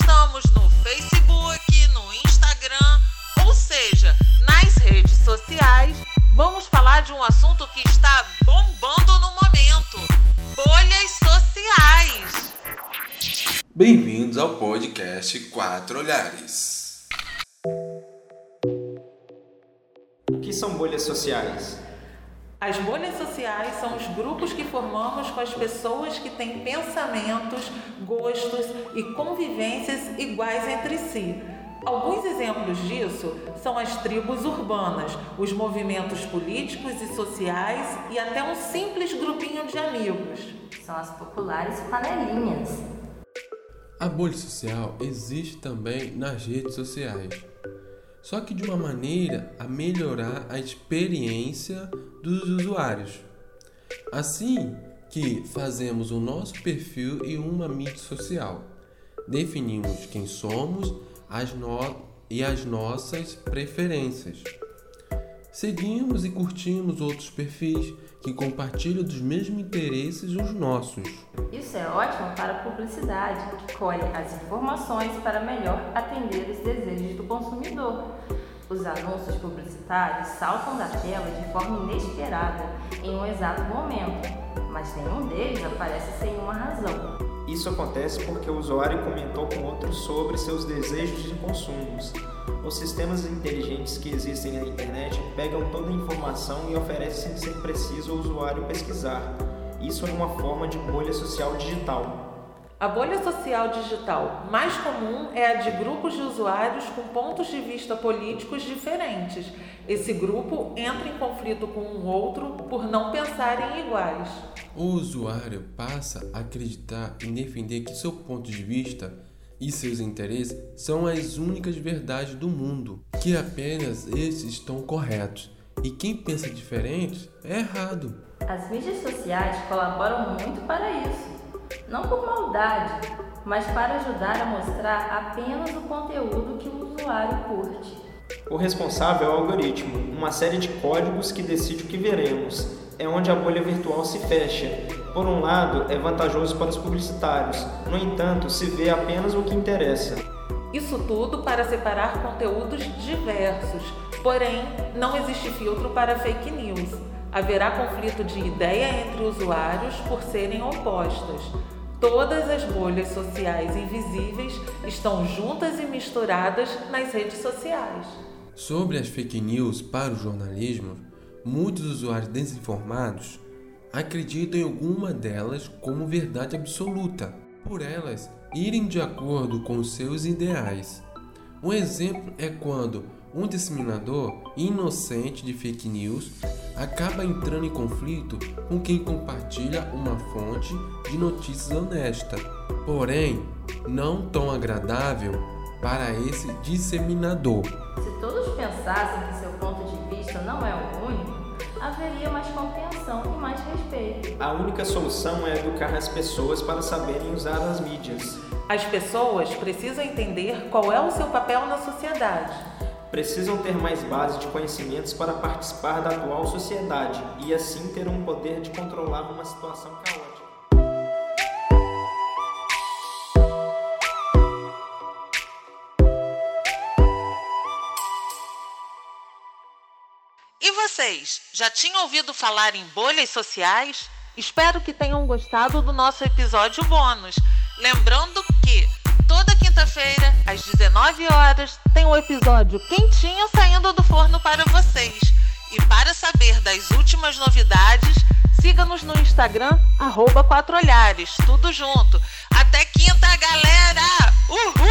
Estamos no Facebook, no Instagram, ou seja, nas redes sociais, vamos falar de um assunto que está bombando no momento: bolhas sociais. Bem-vindos ao podcast Quatro Olhares. O que são bolhas sociais? As bolhas sociais são os grupos que formamos com as pessoas que têm pensamentos, gostos e convivências iguais entre si. Alguns exemplos disso são as tribos urbanas, os movimentos políticos e sociais e até um simples grupinho de amigos. São as populares panelinhas. A bolha social existe também nas redes sociais só que de uma maneira a melhorar a experiência dos usuários. Assim que fazemos o nosso perfil em uma mídia social, definimos quem somos as no... e as nossas preferências. Seguimos e curtimos outros perfis que compartilham dos mesmos interesses os nossos. Isso é ótimo para a publicidade, que colhe as informações para melhor atender os desejos do consumidor. Os anúncios publicitários saltam da tela de forma inesperada em um exato momento, mas nenhum deles aparece sem uma razão. Isso acontece porque o usuário comentou com outros sobre seus desejos de consumos. Os sistemas inteligentes que existem na internet pegam toda a informação e oferecem sem preciso ao usuário pesquisar. Isso é uma forma de bolha social digital. A bolha social digital mais comum é a de grupos de usuários com pontos de vista políticos diferentes. Esse grupo entra em conflito com um outro por não pensarem iguais. O usuário passa a acreditar e defender que seu ponto de vista e seus interesses são as únicas verdades do mundo, que apenas esses estão corretos e quem pensa diferente é errado. As mídias sociais colaboram muito para isso, não por maldade, mas para ajudar a mostrar apenas o conteúdo que o usuário curte. O responsável é o algoritmo, uma série de códigos que decide o que veremos. É onde a bolha virtual se fecha. Por um lado, é vantajoso para os publicitários, no entanto, se vê apenas o que interessa. Isso tudo para separar conteúdos diversos, porém, não existe filtro para fake news. Haverá conflito de ideia entre usuários por serem opostas. Todas as bolhas sociais invisíveis estão juntas e misturadas nas redes sociais. Sobre as fake news para o jornalismo, muitos usuários desinformados acreditam em alguma delas como verdade absoluta, por elas irem de acordo com seus ideais. Um exemplo é quando um disseminador inocente de fake news acaba entrando em conflito com quem compartilha uma fonte de notícias honesta, porém não tão agradável para esse disseminador. Se todos pensassem que seu ponto de vista não é o único, haveria mais compreensão e mais respeito. A única solução é educar as pessoas para saberem usar as mídias. As pessoas precisam entender qual é o seu papel na sociedade. Precisam ter mais base de conhecimentos para participar da atual sociedade e assim ter um poder de controlar uma situação caótica. E vocês, já tinham ouvido falar em bolhas sociais? Espero que tenham gostado do nosso episódio bônus. Lembrando que toda quinta-feira, às 19 horas, tem um episódio quentinho saindo do forno para vocês. E para saber das últimas novidades, siga-nos no Instagram, arroba Quatro Olhares, tudo junto. Até quinta, galera! Uhul!